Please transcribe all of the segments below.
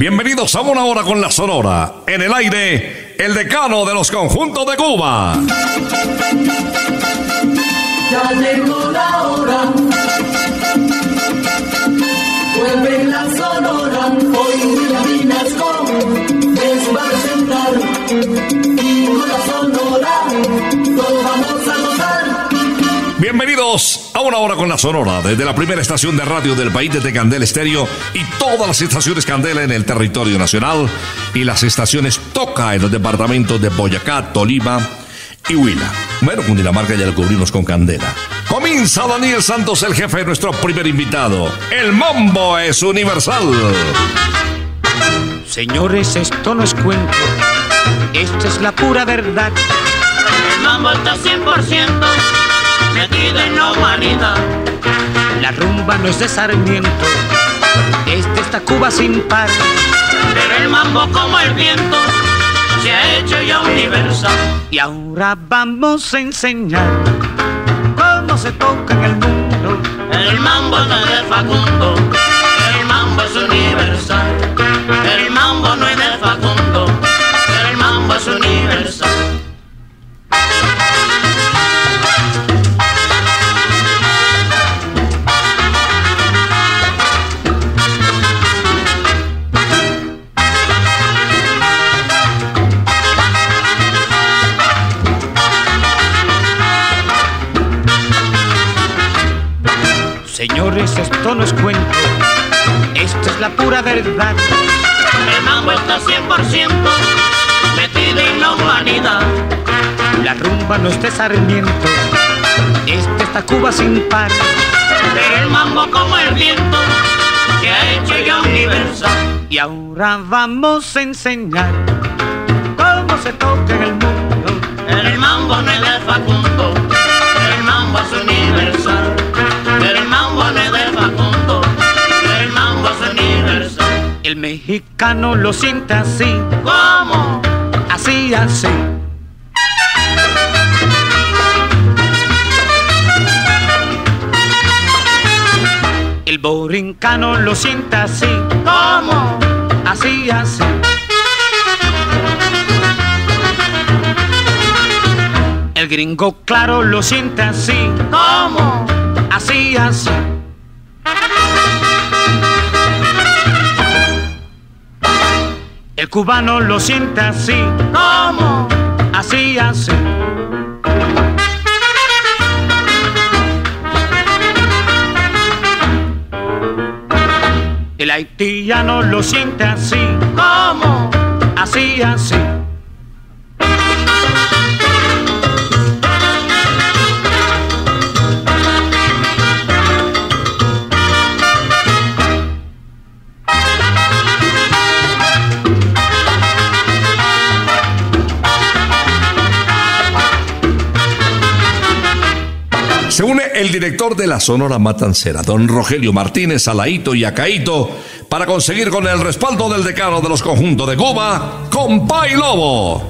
Bienvenidos a una hora con la Sonora. En el aire, el decano de los conjuntos de Cuba. Ya llegó la hora. Vuelve la sonora. Hoy Vinasco les va a. Y con la sonora. Bienvenidos a una hora con la Sonora, desde la primera estación de radio del país, desde Candela Estéreo y todas las estaciones Candela en el territorio nacional y las estaciones Toca en los departamentos de Boyacá, Tolima y Huila. Bueno, Cundinamarca ya lo cubrimos con Candela. Comienza Daniel Santos, el jefe, nuestro primer invitado. El mambo es universal. Señores, esto no es cuento, esto es la pura verdad. El mambo está 100% metido en la humanidad. La rumba no es de Sarmiento, esta Cuba sin par. Pero el mambo como el viento se ha hecho ya universal. Y ahora vamos a enseñar cómo se toca en el mundo. El mambo no es de Facundo, el mambo es universal. Es de Sarmiento, esta está Cuba sin par. Pero el mambo como el viento que ha hecho ya universal. Y ahora vamos a enseñar cómo se toca en el mundo. El mambo no es de Facundo, el mambo es universal. El mambo no es de Facundo, el mambo es universal. El mexicano lo siente así, ¿Cómo? así, así. Borincano lo siente así, ¿Cómo? así, así. El gringo claro lo siente así, ¿Cómo? así, así. El cubano lo siente así, ¿Cómo? así, así. Haitiano lo siente así, ¿Cómo? así, así. Director de la Sonora Matancera, don Rogelio Martínez, Alaito y Acaito, para conseguir con el respaldo del decano de los conjuntos de Cuba, Compay Lobo.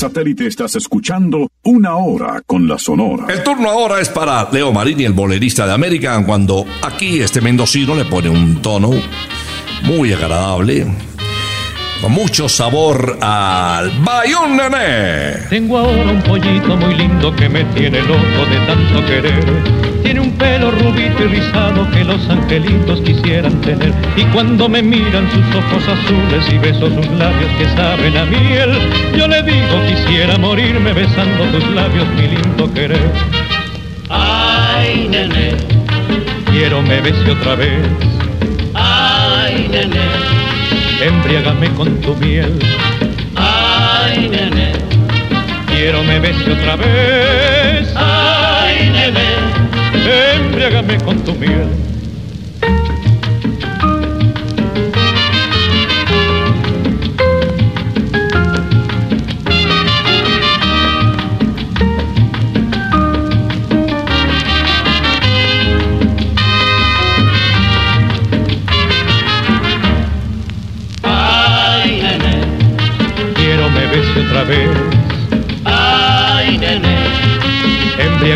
Satélite estás escuchando Una Hora con la Sonora. El turno ahora es para Leo Marini, el bolerista de América, cuando aquí este mendocino le pone un tono muy agradable. Con mucho sabor al Bayón Nené. Tengo ahora un pollito muy lindo que me tiene loco de tanto querer. Tiene un pelo rubito y rizado que los angelitos quisieran tener. Y cuando me miran sus ojos azules y beso sus labios que saben a miel, yo le digo quisiera morirme besando tus labios, mi lindo querer. Ay, nene, Quiero me bese otra vez, ay, nene, embriágame con tu miel. ay, nene, Quiero me bese otra vez, ay, nene, embriágame con tu miel.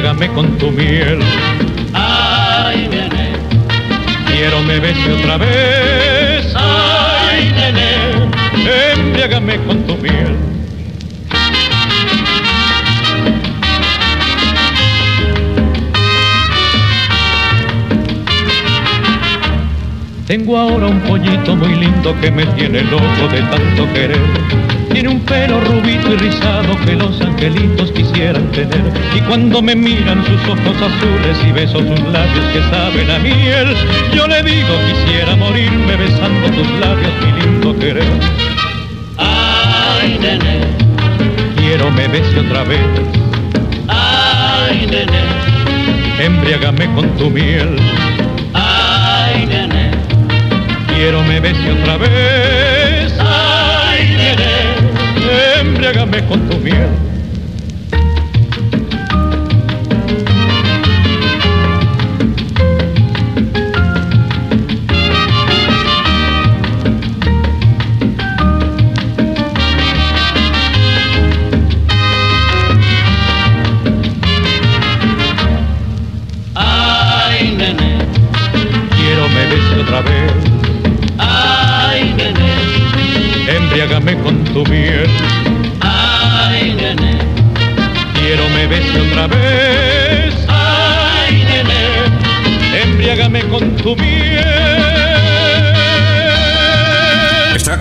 Embriágame con tu miel. ay, nene, Quiero me bese otra vez, ay, nene, embriágame con tu miel. Tengo ahora un pollito muy lindo que me tiene loco de tanto querer. Tiene un pelo rubito y rizado que los angelitos quisieran tener. Y cuando me miran sus ojos azules y beso sus labios que saben a miel, yo le digo quisiera morirme besando tus labios, mi lindo querer. ay, nene, Quiero me bese otra vez, ay, nene, embriágame con tu miel. Quiero me bese otra vez, ay, nene, embriágame con tu miel.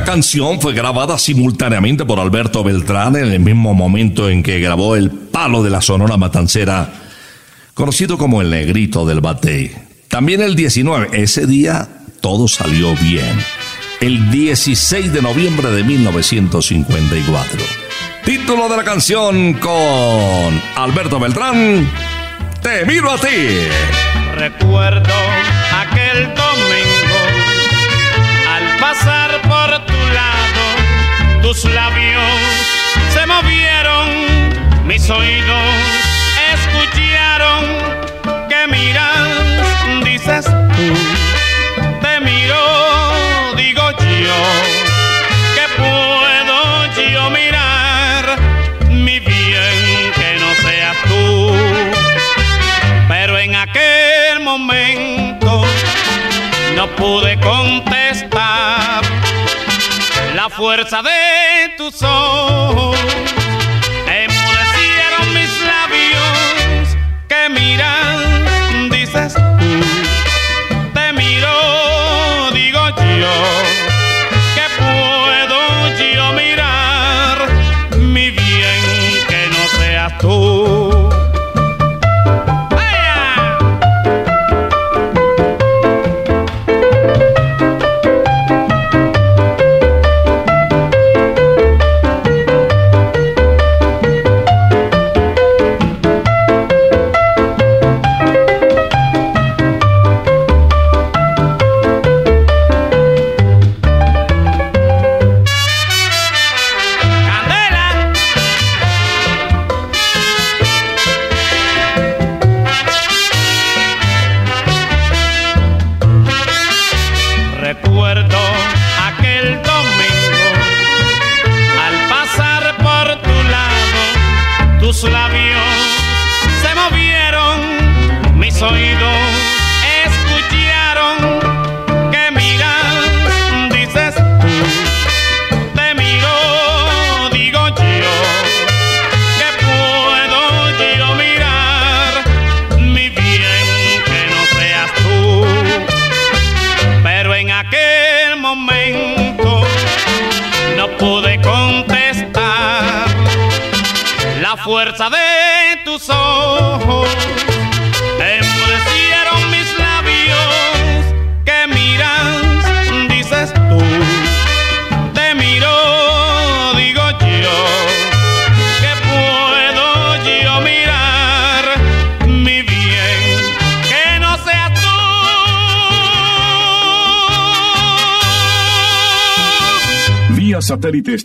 Canción fue grabada simultáneamente por Alberto Beltrán en el mismo momento en que grabó El Palo de la Sonora Matancera, conocido como el Negrito del Batey. También el 19, ese día todo salió bien. El 16 de noviembre de 1954. Título de la canción con Alberto Beltrán, Te miro a ti. Recuerdo aquel domingo por tu lado, tus labios se movieron, mis oídos escucharon que miras, dices tú, fuerza de tus ojos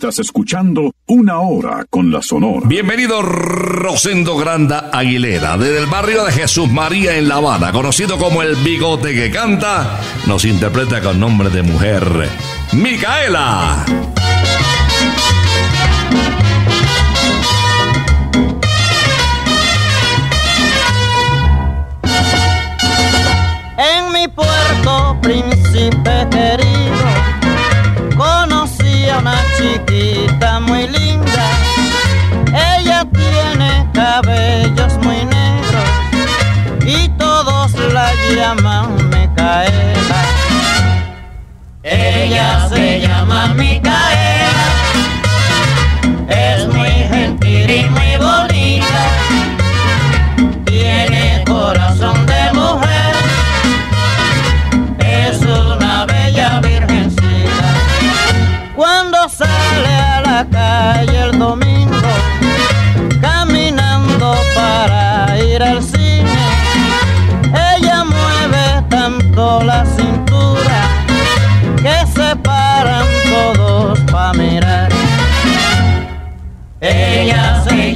estás escuchando Una Hora con la Sonora. Bienvenido Rosendo Granda Aguilera, desde el barrio de Jesús María en La Habana, conocido como el bigote que canta, nos interpreta con nombre de mujer, Micaela. En mi puerto, príncipe querido, conocí a una chiquita muy linda. Ella tiene cabellos muy negros y todos la llaman Micaela. Ella se llama Micaela, la cintura que se paran todos para mirar. Ella se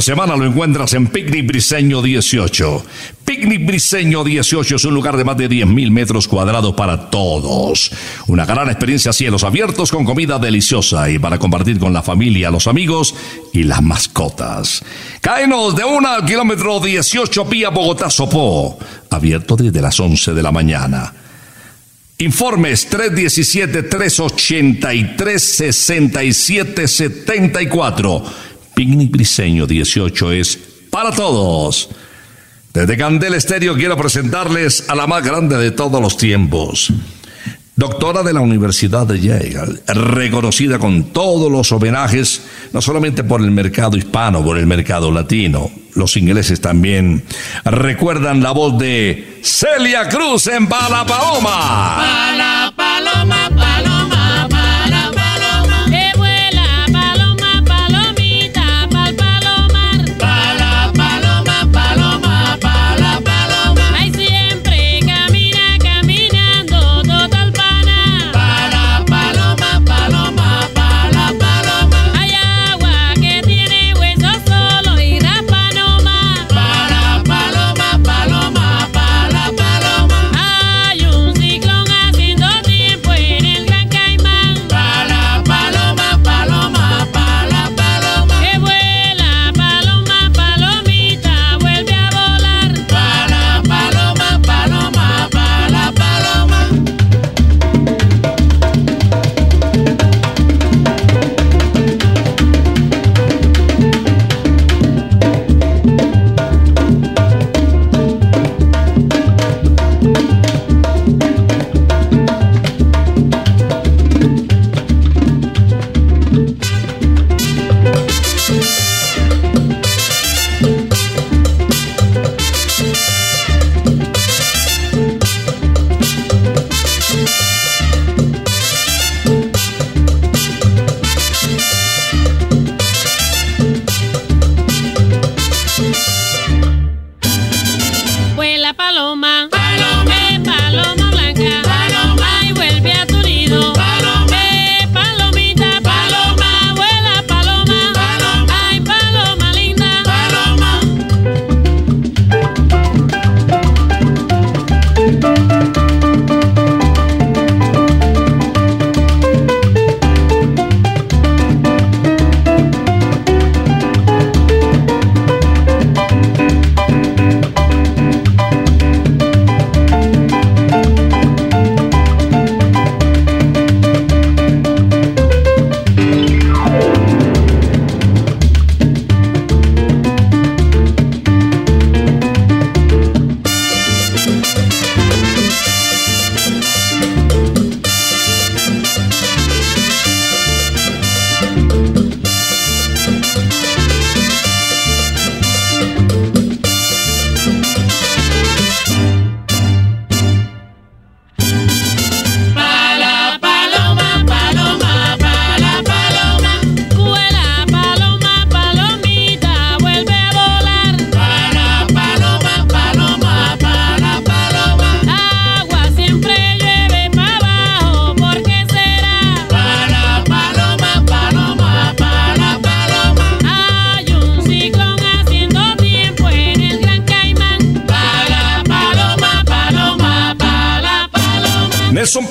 de semana lo encuentras en Picnic Briseño 18. Picnic Briseño 18 es un lugar de más de 10.000 metros cuadrados para todos. Una gran experiencia a cielos abiertos con comida deliciosa y para compartir con la familia, los amigos y las mascotas. Cáenos de una al kilómetro 18 Pía Bogotá Sopó. Abierto desde las 11 de la mañana. Informes 317-383-6774. Picnic Briseño 18 es para todos. Desde Candel Estéreo quiero presentarles a la más grande de todos los tiempos. Doctora de la Universidad de Yale, reconocida con todos los homenajes, no solamente por el mercado hispano, por el mercado latino. Los ingleses también recuerdan la voz de Celia Cruz en Bala Paloma. Pala paloma, paloma,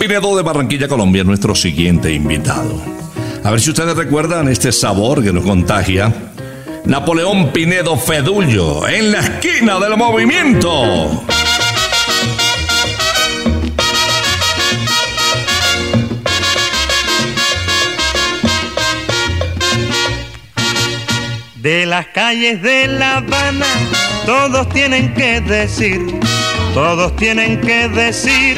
Pinedo de Barranquilla, Colombia, nuestro siguiente invitado. A ver si ustedes recuerdan este sabor que nos contagia. Napoleón Pinedo Fedullo, en la esquina del movimiento. De las calles de La Habana, todos tienen que decir, todos tienen que decir,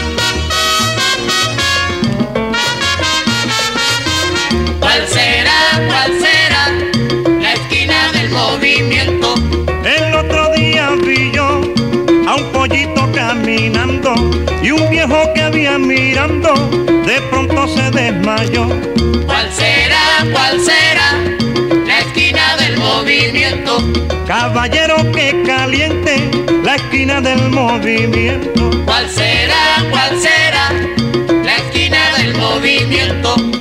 Se desmayó. ¿Cuál será, cuál será la esquina del movimiento? Caballero que caliente la esquina del movimiento. ¿Cuál será, cuál será la esquina del movimiento?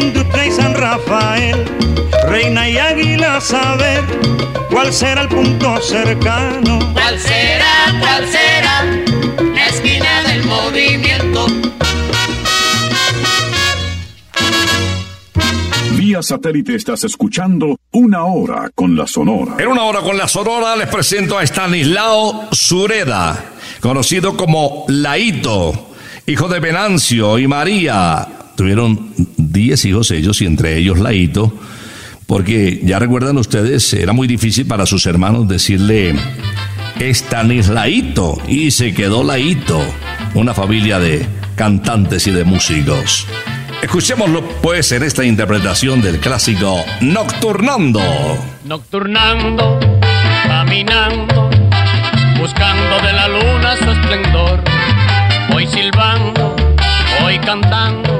Industria y San Rafael, Reina y Águila a saber cuál será el punto cercano. ¿Cuál será, cuál será la esquina del movimiento? Vía satélite estás escuchando Una Hora con la Sonora. En una hora con la Sonora les presento a Stanislao Sureda, conocido como Laito, hijo de Venancio y María. Tuvieron 10 hijos ellos y entre ellos Laito, porque ya recuerdan ustedes, era muy difícil para sus hermanos decirle Stanislaito y se quedó Laito, una familia de cantantes y de músicos. Escuchémoslo pues en esta interpretación del clásico Nocturnando. Nocturnando, caminando, buscando de la luna su esplendor. Voy silbando, voy cantando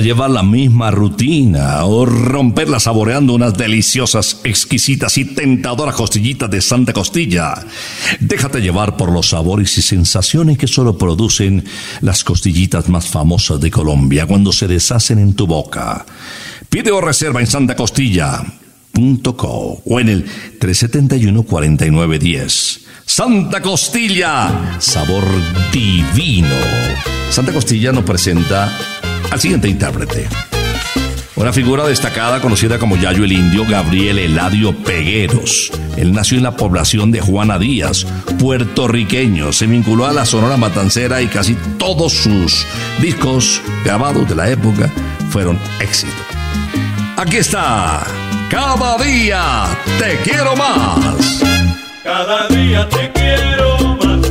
Llevar la misma rutina o romperla saboreando unas deliciosas, exquisitas y tentadoras costillitas de Santa Costilla. Déjate llevar por los sabores y sensaciones que solo producen las costillitas más famosas de Colombia cuando se deshacen en tu boca. Pide o reserva en Santa Costilla o en el 371-4910. Santa Costilla, sabor divino. Santa Costilla nos presenta al siguiente intérprete. Una figura destacada conocida como Yayo el Indio, Gabriel Eladio Pegueros. Él nació en la población de Juana Díaz, puertorriqueño. Se vinculó a la Sonora Matancera y casi todos sus discos grabados de la época fueron éxitos. Aquí está cada día te quiero más. Cada día te quiero más.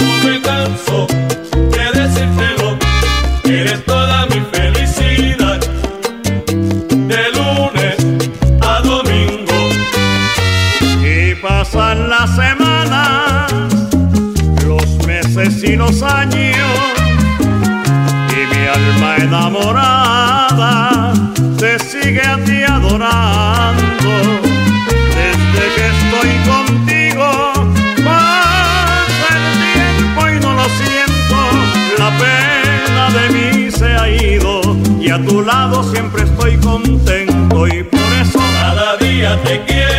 No me canso. Toda mi felicidad. De lunes a domingo. Y pasan las semanas, los meses y los años. Y mi alma enamorada te sigue a ti adorando. Siempre estoy contento y por eso Cada día te quiero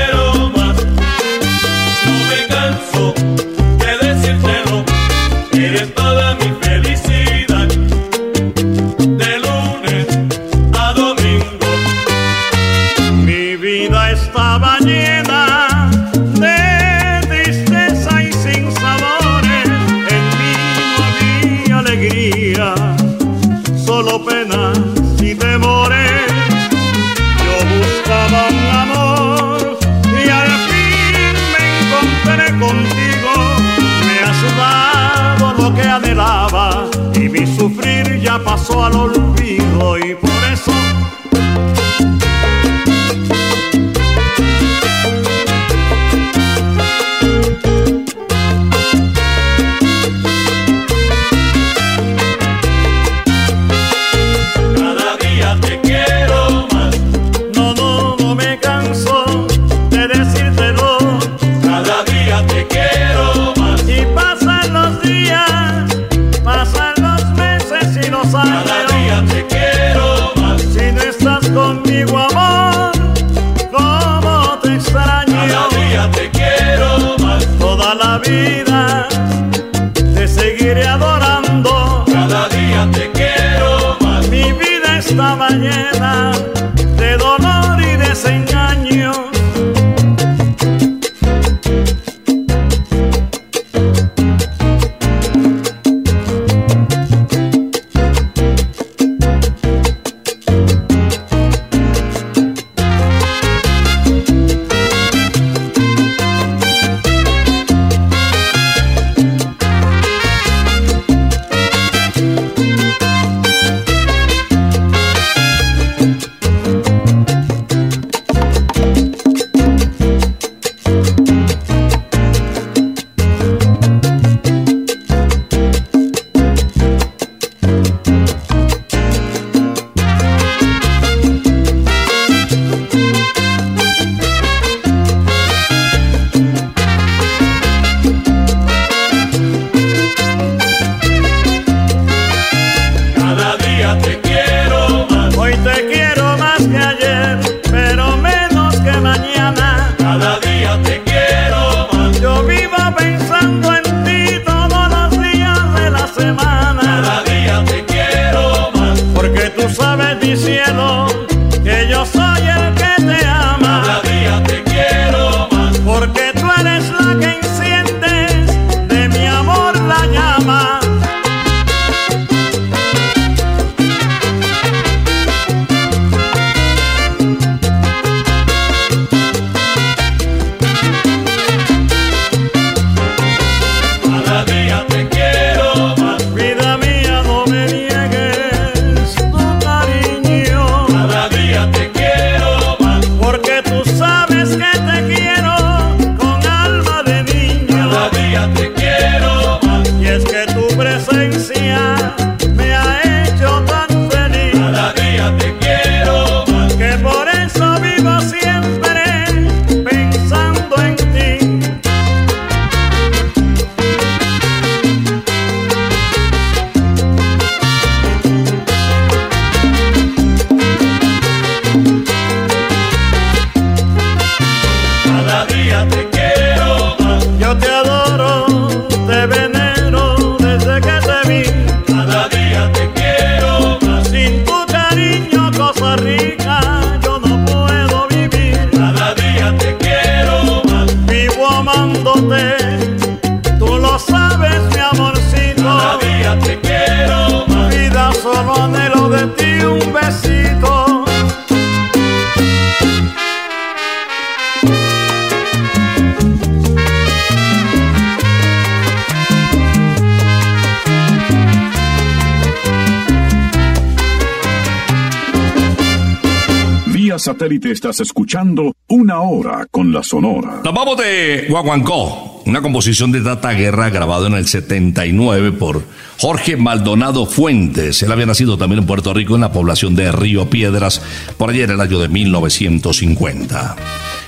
satélite estás escuchando Una Hora con la Sonora. Nos vamos de Guaguancó, una composición de Tata Guerra grabado en el 79 por Jorge Maldonado Fuentes. Él había nacido también en Puerto Rico en la población de Río Piedras por allá en el año de 1950.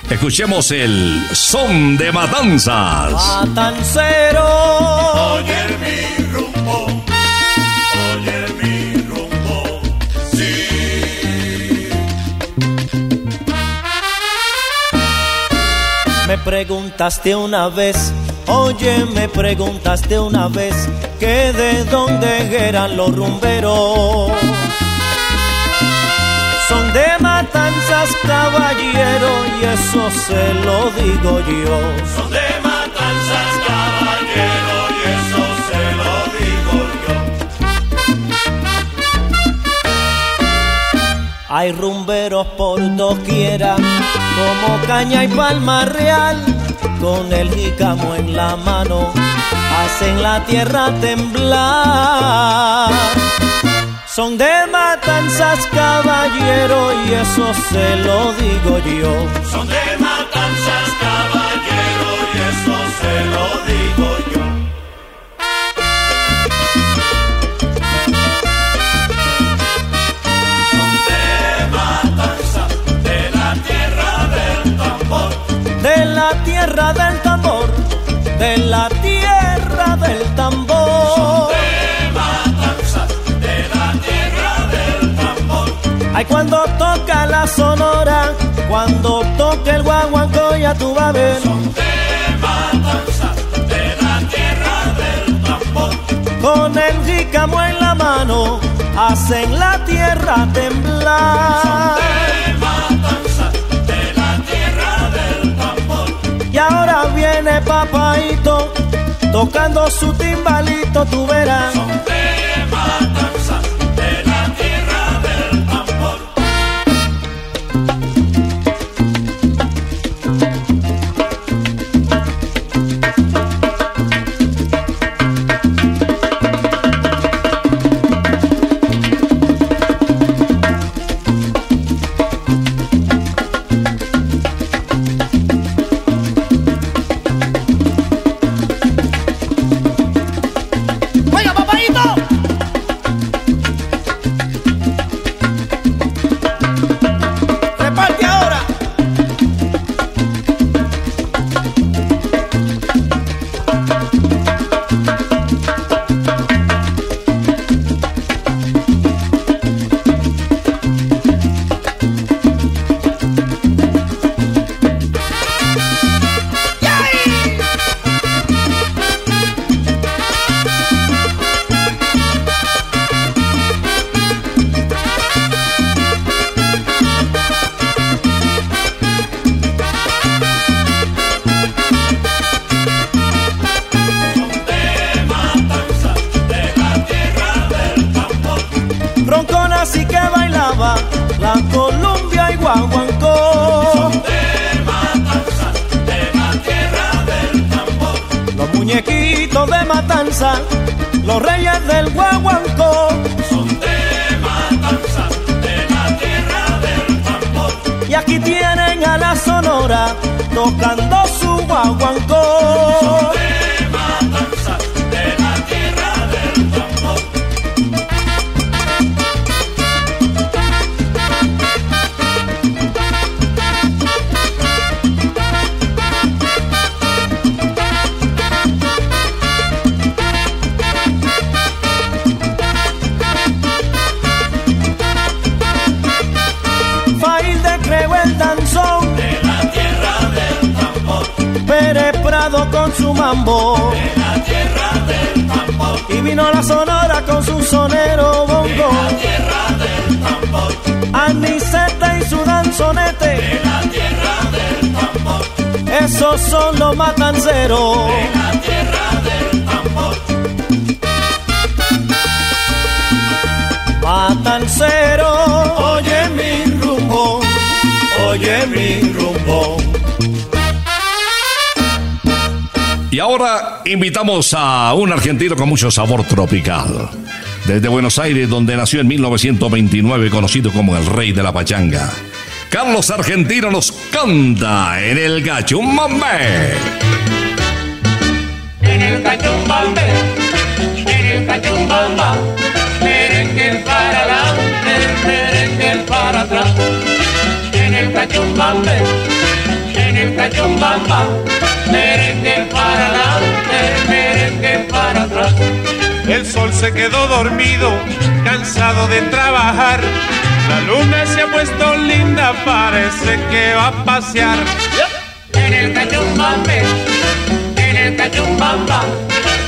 Escuchemos el son de matanzas. Matancero. Oye Me preguntaste una vez, oye, me preguntaste una vez que de dónde eran los rumberos. Son de matanzas, caballero, y eso se lo digo yo. Son de matanzas, caballero, y eso se lo digo yo. Hay rumberos por doquiera, como caña y palma real, con el jícamo en la mano, hacen la tierra temblar. Son de matanzas, caballero, y eso se lo digo yo. Son de matanzas, caballero, y eso se lo digo tierra del tambor, de la tierra del tambor. De matanzas, de la tierra del tambor. Ay, cuando toca la sonora, cuando toca el guaguancó, ya tú vas a ver. De matanzas, de la tierra del tambor. Con el jícamo en la mano, hacen la tierra temblar. De ahora viene papaito, tocando su timbalito, tú verás. Sonora tocando Esos son los matanceros. La tierra del tambor. Matancero, oye mi rumbo, oye mi rumbo. Y ahora invitamos a un argentino con mucho sabor tropical. Desde Buenos Aires, donde nació en 1929, conocido como el rey de la pachanga. Carlos Argentino nos canta en el Cachumbambe. En el Cachumbambe, en el Cachumbamba, merengue para adelante, merengue para atrás. En el Cachumbambe, en el Cachumbamba, merengue para adelante, merengue para atrás. El sol se quedó dormido, cansado de trabajar. La luna se ha puesto linda, parece que va a pasear. En el cachumbambe, en el cachumbamba,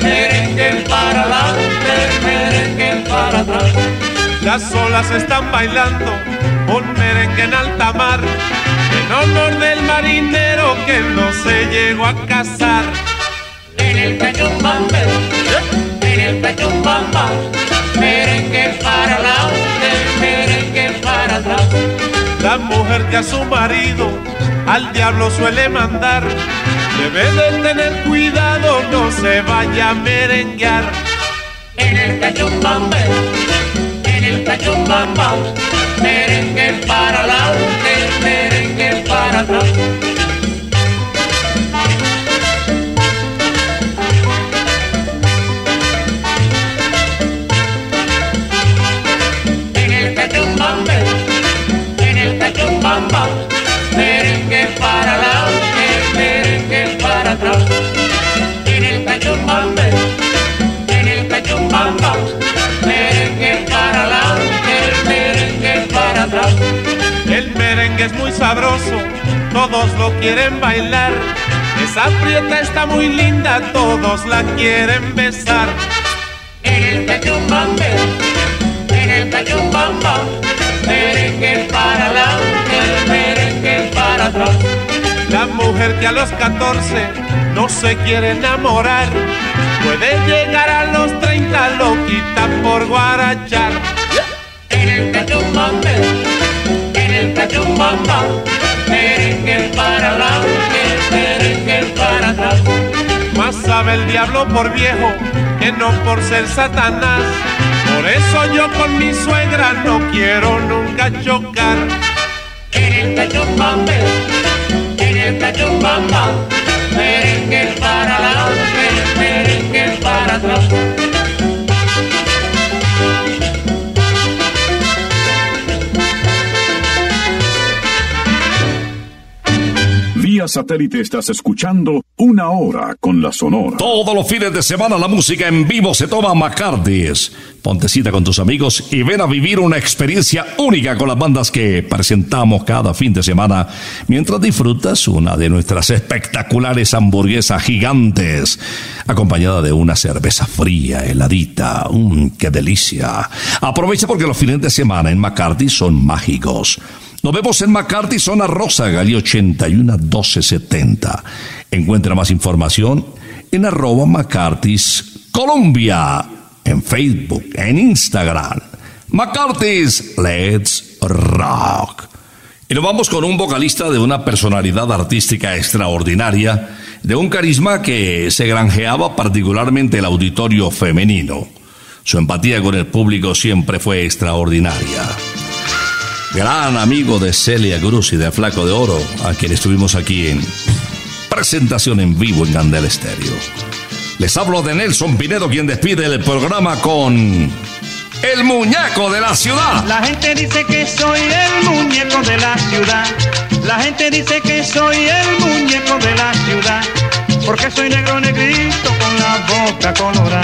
merengue para adelante, merengue para atrás. Las olas están bailando un merengue en alta mar, en honor del marinero que no se llegó a casar. En el cachumbambe, en el cachumbamba, merengue para adelante, merengue para atrás. La mujer que a su marido al diablo suele mandar, debe de tener cuidado, no se vaya a merenguear. En el cachumbambe, en el cachumbamba, merengue para adelante, merengue para atrás. El merengue es muy sabroso, todos lo quieren bailar. Esa prieta está muy linda, todos la quieren besar. En el cachumbambe, en el cachumbamba, merengue para adelante, merengue para atrás. La mujer que a los 14 no se quiere enamorar, puede llegar a los 30, lo quita por guarachar. En el cachumbambe, en el cachumbamba, merengue para adelante, merengue para atrás. Más sabe el diablo por viejo que no por ser Satanás. Por eso yo con mi suegra no quiero nunca chocar. En el cachumbambe, en el cachumbamba, merengue para adelante, merengue para atrás. Vía satélite estás escuchando una hora con la Sonora. Todos los fines de semana la música en vivo se toma McCarthy's. Ponte cita con tus amigos y ven a vivir una experiencia única con las bandas que presentamos cada fin de semana mientras disfrutas una de nuestras espectaculares hamburguesas gigantes, acompañada de una cerveza fría, heladita. ¡Mmm, qué delicia! Aprovecha porque los fines de semana en McCarthy son mágicos. Nos vemos en McCarthy, zona Rosa, Gali 81 1270. Encuentra más información en arroba McCarthy's Colombia, en Facebook, en Instagram. McCarthy's Let's Rock. Y nos vamos con un vocalista de una personalidad artística extraordinaria, de un carisma que se granjeaba particularmente el auditorio femenino. Su empatía con el público siempre fue extraordinaria gran amigo de Celia Cruz y de Flaco de Oro, a quien estuvimos aquí en presentación en vivo en Gandel Estéreo. Les hablo de Nelson Pinedo, quien despide el programa con El Muñeco de la Ciudad. La gente dice que soy el muñeco de la ciudad. La gente dice que soy el muñeco de la ciudad. Porque soy negro negrito con la boca colorada.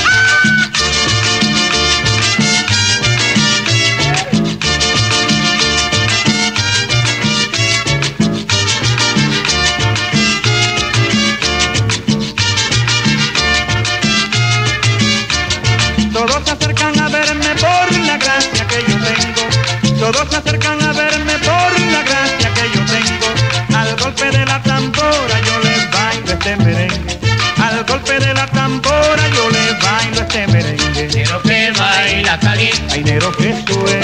Caliente. Hay negro que suena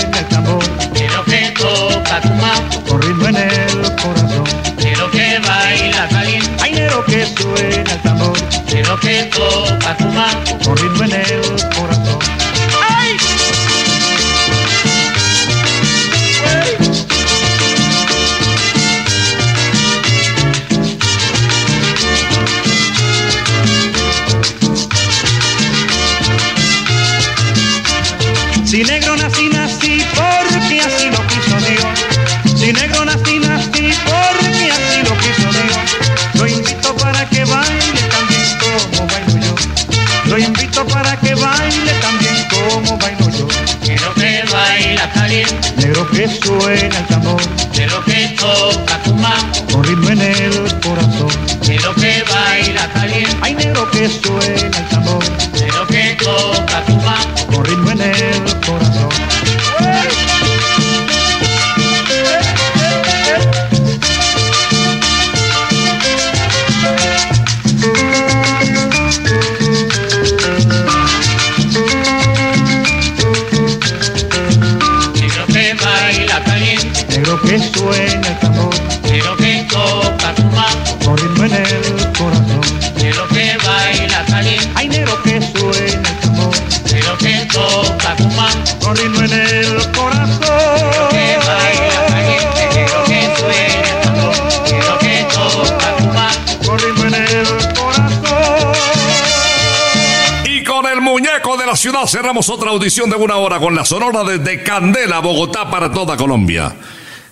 ciudad cerramos otra audición de una hora con la sonora desde Candela, Bogotá, para toda Colombia.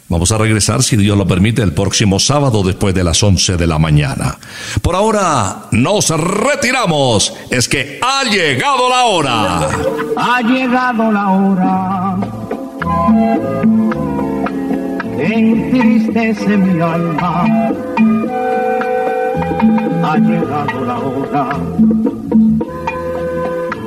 Vamos a regresar, si Dios lo permite, el próximo sábado después de las 11 de la mañana. Por ahora nos retiramos. Es que ha llegado la hora. Ha llegado la hora entristece mi alma. Ha llegado la hora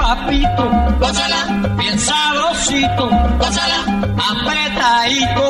papito, gózala, bien sabrosito, gózala, apretadito,